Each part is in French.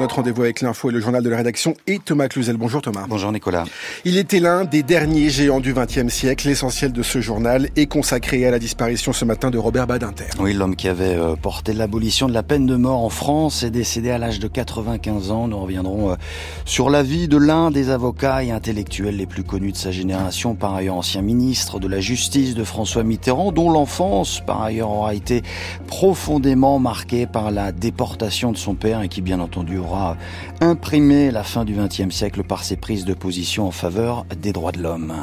notre rendez-vous avec l'info et le journal de la rédaction et Thomas Cluzel. Bonjour Thomas. Bonjour Nicolas. Il était l'un des derniers géants du XXe siècle. L'essentiel de ce journal est consacré à la disparition ce matin de Robert Badinter. Oui, l'homme qui avait euh, porté l'abolition de la peine de mort en France est décédé à l'âge de 95 ans. Nous reviendrons euh, sur la vie de l'un des avocats et intellectuels les plus connus de sa génération, par ailleurs ancien ministre de la Justice de François Mitterrand, dont l'enfance, par ailleurs, aura été profondément marquée par la déportation de son père et qui, bien entendu, aura imprimé la fin du XXe siècle par ses prises de position en faveur des droits de l'homme.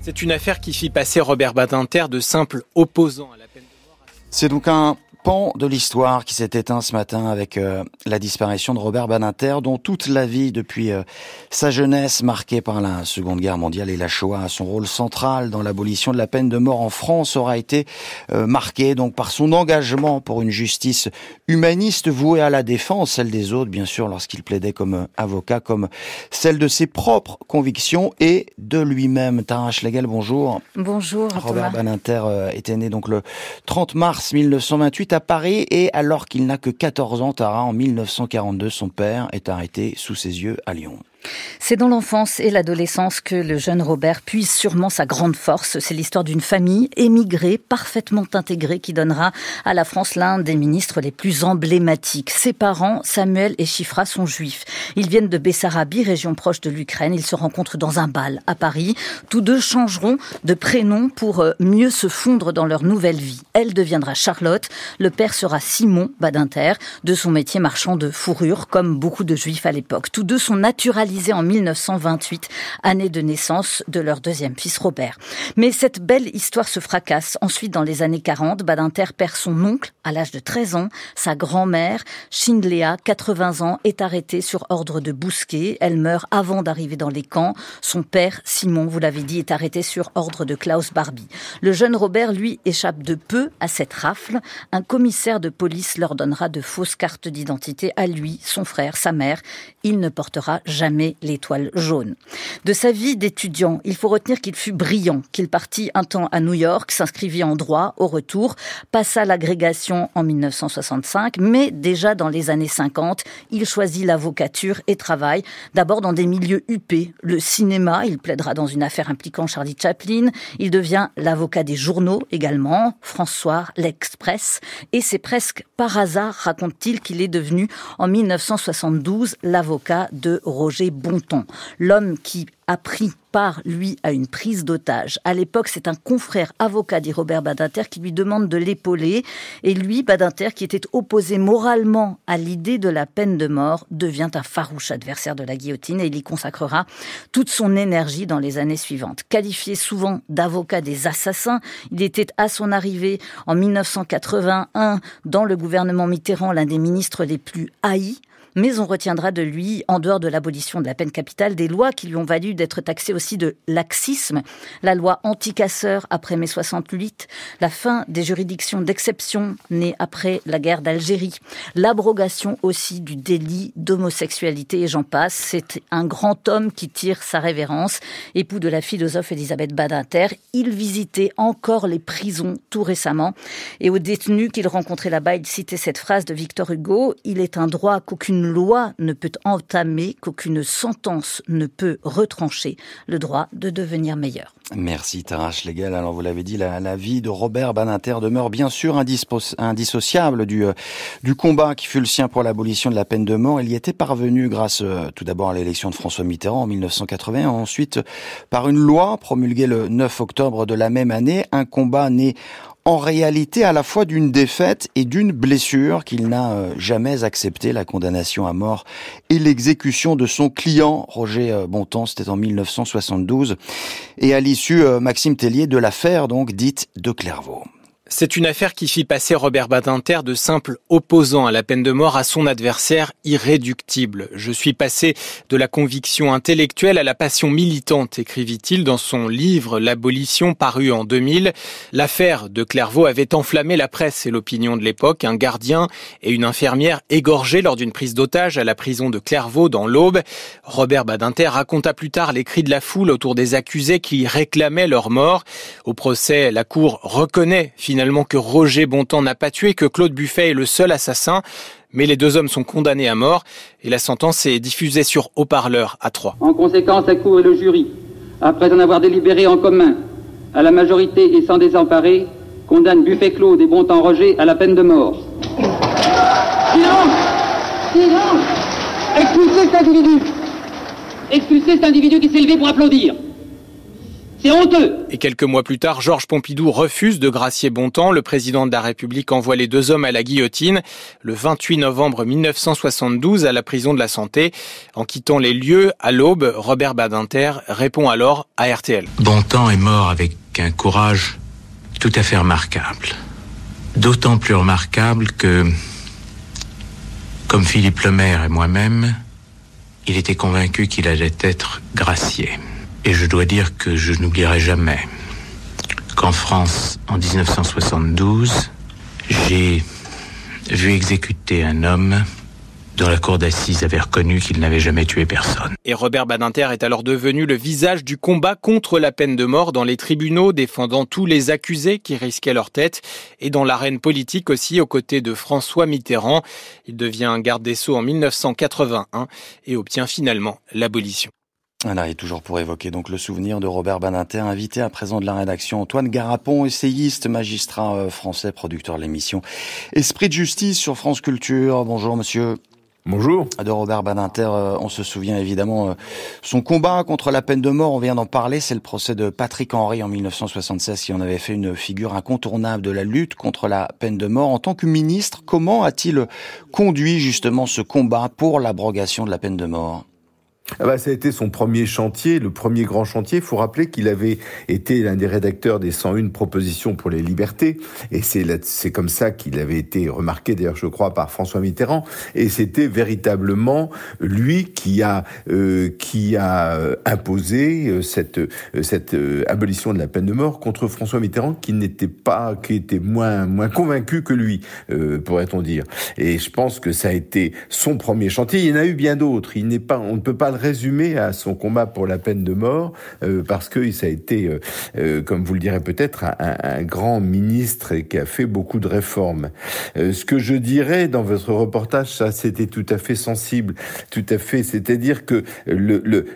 C'est une affaire qui fit passer Robert Badinter de simple opposant à la peine de mort. C'est donc un pan de l'histoire qui s'est éteint ce matin avec euh, la disparition de Robert Badinter, dont toute la vie depuis euh, sa jeunesse marquée par la Seconde Guerre mondiale et la Shoah, son rôle central dans l'abolition de la peine de mort en France aura été euh, marqué donc par son engagement pour une justice humaniste vouée à la défense, celle des autres bien sûr lorsqu'il plaidait comme avocat, comme celle de ses propres convictions et de lui-même. Tara Schlegel, bonjour. Bonjour. Robert Badinter était né donc le 30 mars 1928 à Paris et alors qu'il n'a que 14 ans, Tara, en 1942, son père est arrêté sous ses yeux à Lyon. C'est dans l'enfance et l'adolescence que le jeune Robert puise sûrement sa grande force. C'est l'histoire d'une famille émigrée, parfaitement intégrée, qui donnera à la France l'un des ministres les plus emblématiques. Ses parents, Samuel et Chifra, sont juifs. Ils viennent de Bessarabie, région proche de l'Ukraine. Ils se rencontrent dans un bal à Paris. Tous deux changeront de prénom pour euh, mieux se fondre dans leur nouvelle vie. Elle deviendra Charlotte. Le père sera Simon Badinter, de son métier marchand de fourrure, comme beaucoup de juifs à l'époque. Tous deux sont naturalisés en 1928, année de naissance de leur deuxième fils Robert. Mais cette belle histoire se fracasse. Ensuite, dans les années 40, Badinter perd son oncle à l'âge de 13 ans. Sa grand-mère, Shindlea, 80 ans, est arrêtée sur ordre de Bousquet. Elle meurt avant d'arriver dans les camps. Son père, Simon, vous l'avez dit, est arrêté sur ordre de Klaus Barbie. Le jeune Robert, lui, échappe de peu à cette rafle. Un commissaire de police leur donnera de fausses cartes d'identité à lui, son frère, sa mère. Il ne portera jamais l'étoile jaune. De sa vie d'étudiant, il faut retenir qu'il fut brillant, qu'il partit un temps à New York, s'inscrivit en droit, au retour, passa l'agrégation en 1965, mais déjà dans les années 50, il choisit l'avocature et travaille d'abord dans des milieux huppés, le cinéma, il plaidera dans une affaire impliquant Charlie Chaplin, il devient l'avocat des journaux également, François, l'Express, et c'est presque par hasard, raconte-t-il, qu'il est devenu en 1972 l'avocat de Roger Bonton, l'homme qui a pris part, lui, à une prise d'otage. À l'époque, c'est un confrère avocat, dit Robert Badinter, qui lui demande de l'épauler. Et lui, Badinter, qui était opposé moralement à l'idée de la peine de mort, devient un farouche adversaire de la guillotine et il y consacrera toute son énergie dans les années suivantes. Qualifié souvent d'avocat des assassins, il était à son arrivée en 1981 dans le gouvernement Mitterrand l'un des ministres les plus haïs mais on retiendra de lui, en dehors de l'abolition de la peine capitale, des lois qui lui ont valu d'être taxé aussi de laxisme, la loi anti-casseur après mai 68, la fin des juridictions d'exception née après la guerre d'Algérie, l'abrogation aussi du délit d'homosexualité et j'en passe. C'est un grand homme qui tire sa révérence, époux de la philosophe Elisabeth Badinter. Il visitait encore les prisons tout récemment et aux détenus qu'il rencontrait là-bas, il citait cette phrase de Victor Hugo, il est un droit qu'aucune loi ne peut entamer, qu'aucune sentence ne peut retrancher le droit de devenir meilleur. Merci Tarache Légal. Alors vous l'avez dit, la, vie de Robert Banater demeure bien sûr indissociable du, euh, du combat qui fut le sien pour l'abolition de la peine de mort. Il y était parvenu grâce euh, tout d'abord à l'élection de François Mitterrand en 1980, ensuite par une loi promulguée le 9 octobre de la même année, un combat né en réalité à la fois d'une défaite et d'une blessure qu'il n'a euh, jamais accepté la condamnation à mort et l'exécution de son client Roger euh, Bontemps, c'était en 1972 et à l'issue euh, Maxime Tellier de l'affaire donc dite de Clairvaux. C'est une affaire qui fit passer Robert Badinter de simple opposant à la peine de mort à son adversaire irréductible. Je suis passé de la conviction intellectuelle à la passion militante, écrivit-il dans son livre L'abolition paru en 2000. L'affaire de Clairvaux avait enflammé la presse et l'opinion de l'époque. Un gardien et une infirmière égorgés lors d'une prise d'otage à la prison de Clairvaux dans l'Aube. Robert Badinter raconta plus tard les cris de la foule autour des accusés qui réclamaient leur mort. Au procès, la cour reconnaît finalement que Roger Bontemps n'a pas tué, que Claude Buffet est le seul assassin. Mais les deux hommes sont condamnés à mort et la sentence est diffusée sur haut-parleur à Troyes. En conséquence, la Cour et le jury, après en avoir délibéré en commun, à la majorité et sans désemparer, condamnent Buffet Claude et Bontemps Roger à la peine de mort. Silence Silence Expulsez cet individu Expulsez cet individu qui s'est levé pour applaudir c'est honteux Et quelques mois plus tard, Georges Pompidou refuse de gracier Bontemps. Le président de la République envoie les deux hommes à la guillotine le 28 novembre 1972 à la prison de la Santé. En quittant les lieux, à l'aube, Robert Badinter répond alors à RTL. Bontemps est mort avec un courage tout à fait remarquable. D'autant plus remarquable que, comme Philippe Lemaire et moi-même, il était convaincu qu'il allait être gracié. Et je dois dire que je n'oublierai jamais qu'en France, en 1972, j'ai vu exécuter un homme dont la cour d'assises avait reconnu qu'il n'avait jamais tué personne. Et Robert Badinter est alors devenu le visage du combat contre la peine de mort dans les tribunaux, défendant tous les accusés qui risquaient leur tête, et dans l'arène politique aussi, aux côtés de François Mitterrand. Il devient garde des Sceaux en 1981 et obtient finalement l'abolition. Voilà, et toujours pour évoquer donc le souvenir de Robert Baninter, invité à présent de la rédaction Antoine Garapon, essayiste, magistrat euh, français, producteur de l'émission Esprit de justice sur France Culture. Bonjour monsieur. Bonjour. De Robert Badinter, euh, on se souvient évidemment euh, son combat contre la peine de mort, on vient d'en parler, c'est le procès de Patrick Henry en 1976 qui en avait fait une figure incontournable de la lutte contre la peine de mort. En tant que ministre, comment a-t-il conduit justement ce combat pour l'abrogation de la peine de mort? Ah bah, ça a été son premier chantier, le premier grand chantier. Il faut rappeler qu'il avait été l'un des rédacteurs des 101 propositions pour les libertés. Et c'est, comme ça qu'il avait été remarqué, d'ailleurs, je crois, par François Mitterrand. Et c'était véritablement lui qui a, euh, euh, imposé euh, cette, abolition de la peine de mort contre François Mitterrand, qui n'était pas, qui était moins, moins convaincu que lui, pourrait-on dire. Et je pense que ça a été son premier chantier. Il y en a eu bien d'autres. Il n'est pas, on ne peut pas le résumer à son combat pour la peine de mort, euh, parce que ça a été, euh, euh, comme vous le direz peut-être, un, grand ministre et qui a fait beaucoup de réformes. ce que je dirais dans votre reportage, ça c'était tout à fait sensible, tout à fait, c'est-à-dire que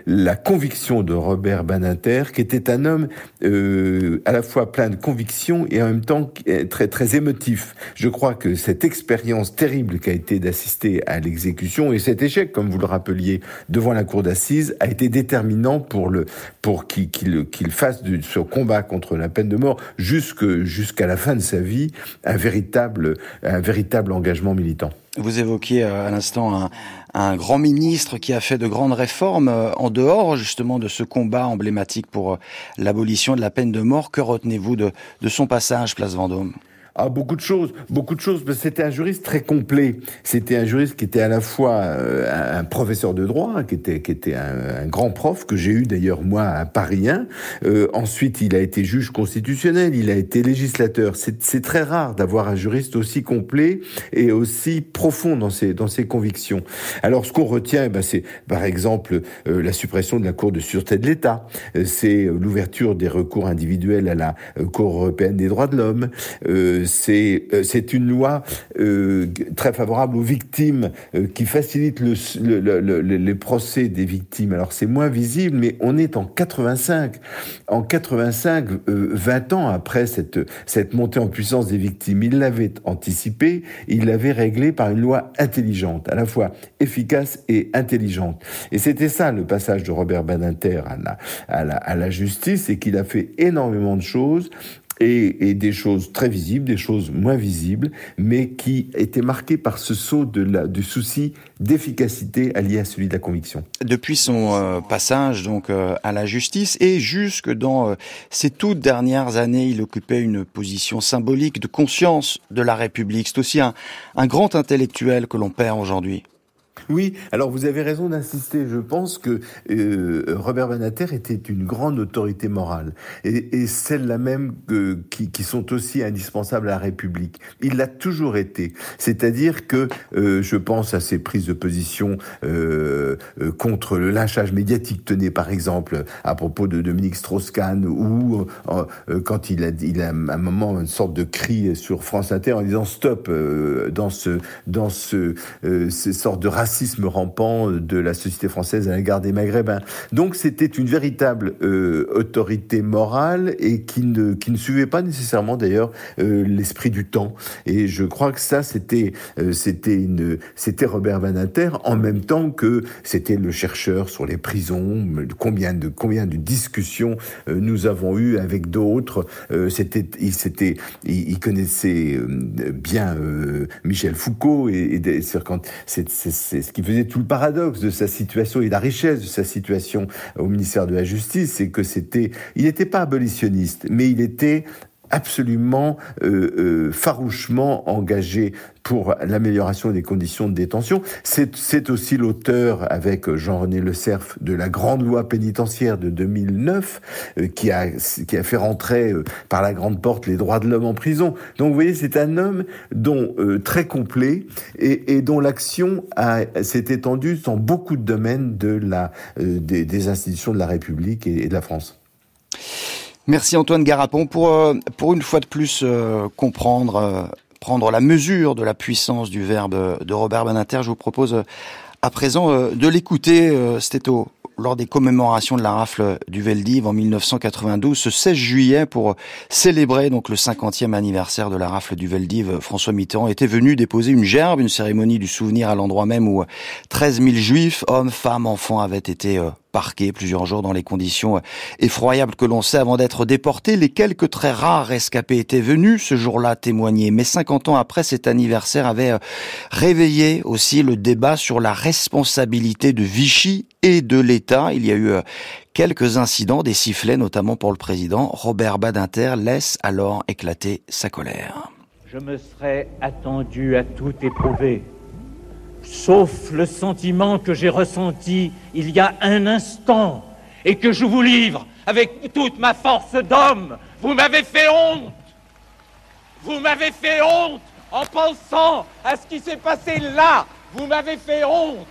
la conviction de Robert Baninter, qui était un homme à la fois plein de conviction et en même temps très très émotif. Je crois que cette expérience terrible qui a été d'assister à l'exécution et cet échec, comme vous le rappeliez, devant la cour d'assises a été déterminant pour le pour qu'il fasse de ce combat contre la peine de mort jusque jusqu'à la fin de sa vie un véritable un véritable engagement militant. Vous évoquiez euh, à l'instant un, un, grand ministre qui a fait de grandes réformes euh, en dehors justement de ce combat emblématique pour euh, l'abolition de la peine de mort. Que retenez-vous de, de son passage, Place Vendôme? Ah, beaucoup de choses, beaucoup de choses. C'était un juriste très complet. C'était un juriste qui était à la fois euh, un professeur de droit, qui était qui était un, grand prof que j'ai eu d'ailleurs moi à Paris 1. Euh, ensuite, il a été juge constitutionnel, il a été législateur. C'est très rare d'avoir un juriste aussi complet et aussi profond dans ses dans ses convictions. Alors, ce qu'on retient, eh ben, c'est par exemple euh, la suppression de la Cour de sûreté de l'État. c'est l'ouverture des recours individuels à la Cour européenne des droits de l'homme euh, c'est une loi euh, très favorable aux victimes euh, qui facilite le, le, les procès des victimes. Alors c'est moins visible, mais on est en 85. En 85, 20 ans après cette cette montée en puissance des victimes, il l'avait anticipé, il l'avait réglé par une loi intelligente, à la fois efficace et intelligente. Et c'était ça le passage de Robert Badinter à la, à la, à la justice, et qu'il a fait énormément de choses et, et, des choses très visibles, des choses moins visibles, mais qui étaient marquées par ce saut de la, du souci d'efficacité allié à celui de la conviction. Depuis son euh, passage donc euh, à la justice et jusque dans euh, toutes dernières années, il occupait une position symbolique de conscience de la République. C'est aussi un, un grand intellectuel que l'on perd aujourd'hui. Oui, alors vous avez raison d'insister. Je pense que euh, Robert Banater était une grande autorité morale et, et celle-là même qui, sont aussi indispensables à la République. Il l'a toujours été. C'est-à-dire que euh, je pense à ses prises de position euh, euh contre le lynchage médiatique, tenez par exemple à propos de Dominique Strauss-Kahn ou quand il a, il a à un moment une sorte de cri sur France Inter en disant stop dans ce dans ce ces sortes de racisme rampant de la société française à l'égard des Maghrébins. Donc c'était une véritable euh, autorité morale et qui ne, qui ne suivait pas nécessairement d'ailleurs euh, l'esprit du temps. Et je crois que ça c'était euh, c'était Robert en même temps que c'était le chercheur sur les prisons. Combien de combien de discussions euh, nous avons eu avec d'autres. Euh, c'était il il, connaissait bien Michel Foucault et, et c'est ce qui faisait tout le paradoxe de sa situation et la richesse de sa situation au ministère de la Justice, c'est que c'était, il n'était pas abolitionniste, mais il était absolument euh, euh, farouchement engagé pour l'amélioration des conditions de détention. C'est aussi l'auteur, avec Jean-René Le Cerf, de la grande loi pénitentiaire de 2009, euh, qui, a, qui a fait rentrer par la grande porte les droits de l'homme en prison. Donc vous voyez, c'est un homme dont très complet et, dont l'action s'est étendue dans beaucoup de domaines de la, des, institutions de la République et de la France. Merci Antoine Garapon pour, euh, pour une fois de plus euh, comprendre, euh, prendre la mesure de la puissance du verbe de Robert Beninter. Je vous propose à présent de l'écouter. C'était au, lors des commémorations de la rafle du Veldiv en 1992, ce 16 juillet, pour célébrer donc le 50e anniversaire de la rafle du Veldiv, François Mitterrand était venu déposer une gerbe, une cérémonie du souvenir à l'endroit même où 13 000 juifs, hommes, femmes, enfants avaient été parqués plusieurs jours dans les conditions effroyables que l'on sait avant d'être déportés. Les quelques très rares rescapés étaient venus ce jour-là témoigner. Mais 50 ans après, cet anniversaire avait euh, réveillé aussi le débat sur la responsabilité de Vichy et de l'État. Il y a eu euh, quelques incidents, des sifflets notamment pour le président. Robert Badinter laisse alors éclater sa colère. Je me serais attendu à tout éprouver sauf le sentiment que j'ai ressenti il y a un instant et que je vous livre avec toute ma force d'homme. Vous m'avez fait honte. Vous m'avez fait honte en pensant à ce qui s'est passé là. Vous m'avez fait honte.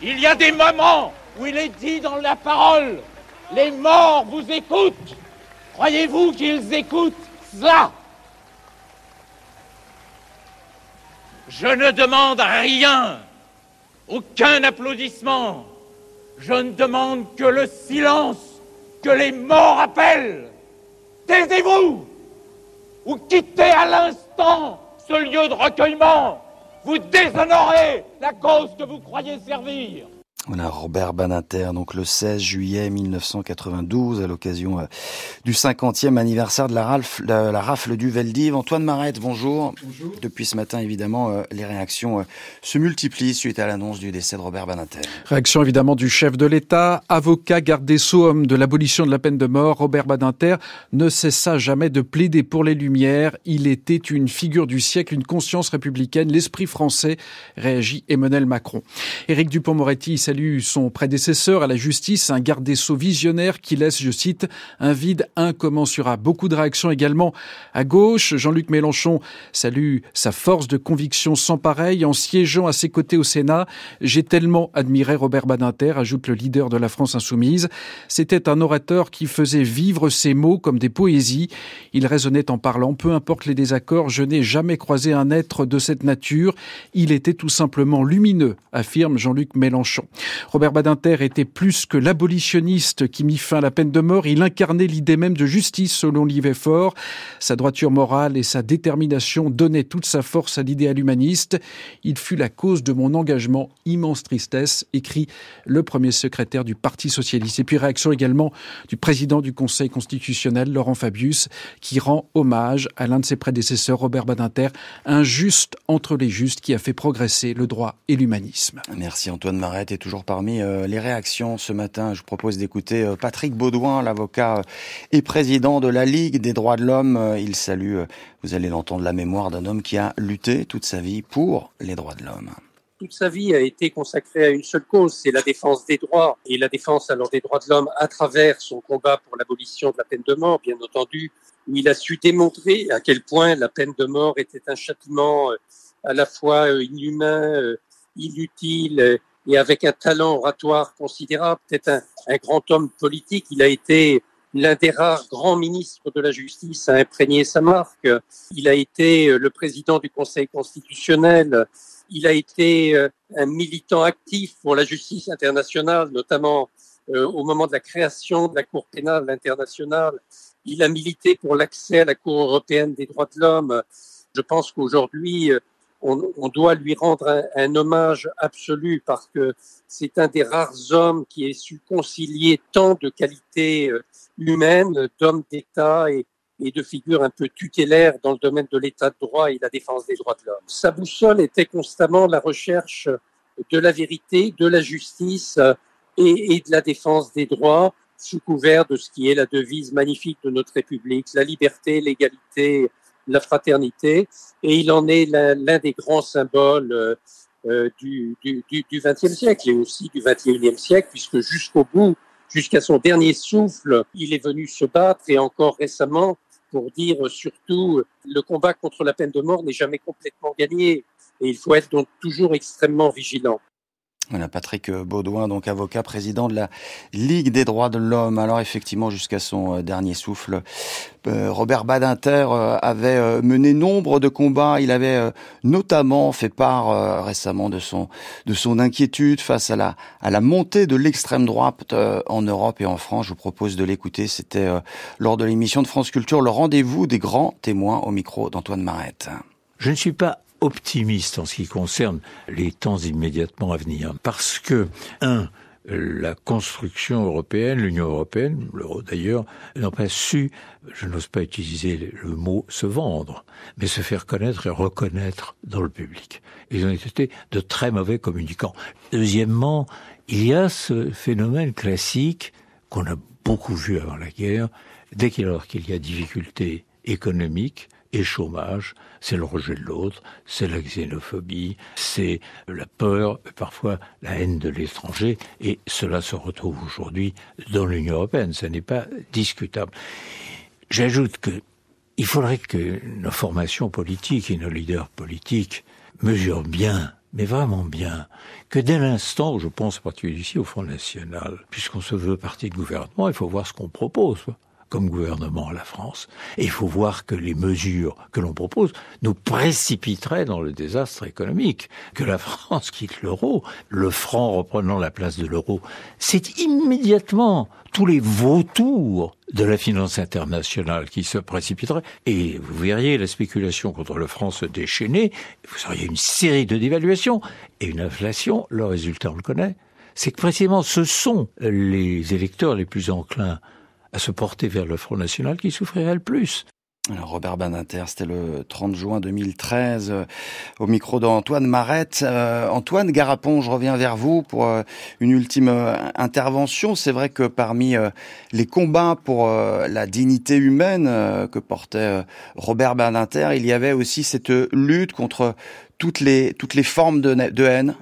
Il y a des moments où il est dit dans la parole, les morts vous écoutent. Croyez-vous qu'ils écoutent cela? Je ne demande rien, aucun applaudissement. Je ne demande que le silence que les morts appellent. Taisez-vous ou quittez à l'instant ce lieu de recueillement. Vous déshonorez la cause que vous croyez servir. Voilà, Robert Banater, donc le 16 juillet 1992, à l'occasion euh, du 50e anniversaire de la, rafle, la, rafle du Veldiv. Antoine Marette, bonjour. Bonjour. Depuis ce matin, évidemment, euh, les réactions euh, se multiplient suite à l'annonce du décès de Robert Banater. Réaction évidemment du chef de l'État, avocat, garde des Sceaux, homme de l'abolition de la peine de mort. Robert Banater ne cessa jamais de plaider pour les Lumières. Il était une figure du siècle, une conscience républicaine, l'esprit français, réagit Emmanuel Macron. Éric Dupont-Moretti salue son prédécesseur à la justice, un garde des Sceaux visionnaire qui laisse, je cite, un vide incommensurable. Beaucoup de réactions également à gauche. Jean-Luc Mélenchon salue sa force de conviction sans pareil en siégeant à ses côtés au Sénat. J'ai tellement admiré Robert Badinter, ajoute le leader de la France insoumise. C'était un orateur qui faisait vivre ses mots comme des poésies. Il raisonnait en parlant, peu importe les désaccords, je n'ai jamais croisé un être de cette nature. Il était tout simplement lumineux, affirme Jean-Luc Mélenchon. Robert Badinter était plus que l'abolitionniste qui mit fin à la peine de mort, il incarnait l'idée même de justice selon Livet Fort. Sa droiture morale et sa détermination donnaient toute sa force à l'idéal humaniste. Il fut la cause de mon engagement, immense tristesse, écrit le premier secrétaire du Parti socialiste. Et puis réaction également du président du Conseil constitutionnel, Laurent Fabius, qui rend hommage à l'un de ses prédécesseurs, Robert Badinter, un juste entre les justes qui a fait progresser le droit et l'humanisme. Merci Antoine Maret et parmi les réactions ce matin. Je vous propose d'écouter Patrick Baudouin, l'avocat et président de la Ligue des droits de l'homme. Il salue, vous allez l'entendre, la mémoire d'un homme qui a lutté toute sa vie pour les droits de l'homme toute sa vie a été consacrée à une seule cause, c'est la défense des droits et la défense alors des droits de l'homme à travers son combat pour l'abolition de la peine de mort, bien entendu, où il a su démontrer à quel point la peine de mort était un châtiment euh, à la fois euh, inhumain, euh, inutile et avec un talent oratoire considérable, peut-être un, grand homme politique. Il a été l'un des rares grands ministres de la justice à imprégner sa marque. Il a été le président du Conseil constitutionnel il a été euh, un militant actif pour la justice internationale, notamment euh, au moment de la création de la Cour pénale internationale. Il a milité pour l'accès à la Cour européenne des droits de l'homme. Je pense qu'aujourd'hui, euh, on, doit lui rendre un, hommage absolu parce que c'est un des rares hommes qui ait su concilier tant de qualités humaines, d'hommes d'État et, et de figures un peu tutélaires dans le domaine de l'état de droit et la défense des droits de l'homme. Sa boussole était constamment la recherche de la vérité, de la justice et, et de la défense des droits sous couvert de ce qui est la devise magnifique de notre République, la liberté, l'égalité, la fraternité. Et il en est l'un des grands symboles euh, euh du, XXe siècle et aussi du XXIe siècle, puisque jusqu'au bout, jusqu'à son dernier souffle, il est venu se battre et encore récemment, pour dire surtout le combat contre la peine de mort n'est jamais complètement gagné et il faut être donc toujours extrêmement vigilant. Voilà, Patrick Baudouin, donc avocat, président de la Ligue des droits de l'homme. Alors effectivement, jusqu'à son euh, dernier souffle, euh, Robert Badinter euh, avait mené nombre de combats. Il avait notamment fait part récemment de son de son inquiétude face à la à la montée de l'extrême droite en Europe et en France. Je vous propose de l'écouter. C'était lors de l'émission de France Culture, le rendez-vous des grands témoins au micro d'Antoine Marette. Je ne suis pas optimiste en ce qui concerne les temps immédiatement à venir. Parce que, un, la construction européenne, l'Union européenne, l'euro d'ailleurs, n'ont pas su, je n'ose pas utiliser le mot se vendre, mais se faire connaître et reconnaître dans le public. Ils ont été de très mauvais communicants. Deuxièmement, il y a ce phénomène classique qu'on a beaucoup vu avant la guerre, dès qu'il y a difficulté économique, et chômage, c'est le rejet de l'autre, c'est la xénophobie, c'est la peur, parfois la haine de l'étranger, et cela se retrouve aujourd'hui dans l'Union européenne, ce n'est pas discutable. J'ajoute que il faudrait que nos formations politiques et nos leaders politiques mesurent bien mais vraiment bien, que dès l'instant, je pense en particulier ici au Front National, puisqu'on se veut partie de gouvernement, il faut voir ce qu'on propose comme gouvernement à la France. Et il faut voir que les mesures que l'on propose nous précipiteraient dans le désastre économique. Que la France quitte l'euro, le franc reprenant la place de l'euro, c'est immédiatement tous les vautours de la finance internationale qui se précipiteraient. Et vous verriez la spéculation contre le franc se déchaîner, vous auriez une série de dévaluations et une inflation, le résultat on le connaît. C'est que précisément ce sont les électeurs les plus enclins à se porter vers le Front National qui souffrirait le plus. Robert Badinter, c'était le 30 juin 2013, euh, au micro d'Antoine Marette. Euh, Antoine Garapon, je reviens vers vous pour euh, une ultime intervention. C'est vrai que parmi les combats pour la dignité humaine que portait Robert Badinter, il y avait aussi cette lutte contre toutes les, toutes les formes de haine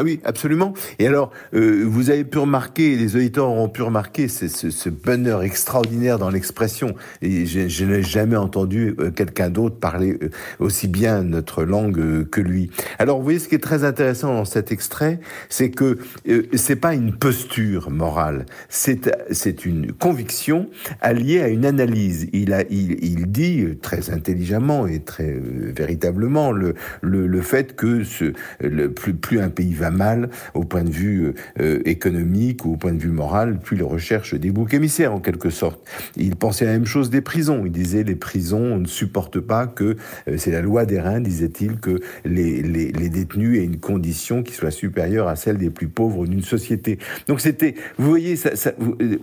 ah oui, absolument. Et alors, euh, vous avez pu remarquer, les auditeurs auront pu remarquer ce, ce, bonheur extraordinaire dans l'expression. Et je, je n'ai jamais entendu euh, quelqu'un d'autre parler euh, aussi bien notre langue que lui. Alors, vous voyez, ce qui est très intéressant dans cet extrait, c'est que c'est pas une posture morale, c'est c'est une conviction alliée à une analyse. Il a, il, il dit très intelligemment et très véritablement le, le, le fait que ce, le, plus, plus un pays va mal au point de vue euh, euh, économique ou au point de vue moral, puis il recherche des boucs émissaires en quelque sorte. Il pensait la même chose des prisons. Il disait les prisons ne supportent pas que euh, c'est la loi des reins, disait-il, que les, les, les, détenus aient une condition qui soit supérieure à celle des plus pauvres d'une société. Donc c'était, vous voyez, ça,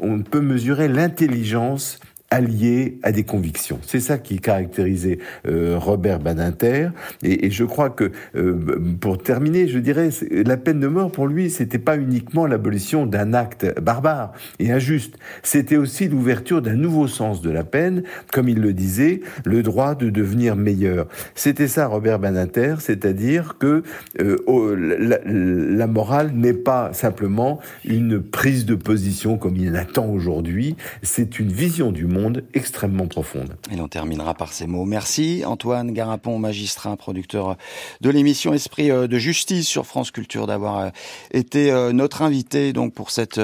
on peut mesurer l'intelligence allié à des convictions. C'est ça qui caractérisait euh, Robert Badinter. Et, je crois que, euh, pour terminer, je dirais, la peine de mort pour lui, c'était pas uniquement l'abolition d'un acte barbare et injuste. C'était aussi l'ouverture d'un nouveau sens de la peine, comme il le disait, le droit de devenir meilleur. C'était ça, Robert Badinter, c'est-à-dire que euh, la, morale n'est pas simplement une prise de position comme il attend aujourd'hui. C'est une vision du monde extrêmement profonde. Et l'on terminera par ces mots. Merci Antoine Garapon, magistrat, producteur de l'émission Esprit euh, de justice sur France Culture, d'avoir euh, été euh, notre invité donc pour cette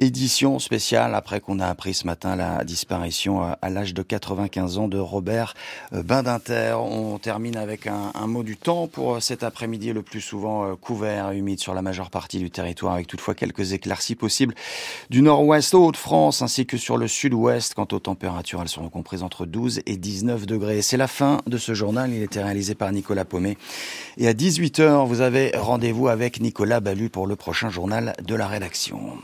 édition spéciale après qu'on a appris ce matin la disparition à l'âge de 95 ans de Robert Badinter. On termine avec un, un mot du temps pour cet après-midi le plus souvent couvert, humide sur la majeure partie du territoire avec toutefois quelques éclaircies possibles du nord-ouest au Haut-de-France ainsi que sur le sud-ouest quant au temps températures, elles seront comprises entre 12 et 19 degrés. C'est la fin de ce journal. Il était réalisé par Nicolas Paumet. Et à 18h, vous avez rendez-vous avec Nicolas Ballu pour le prochain journal de la rédaction.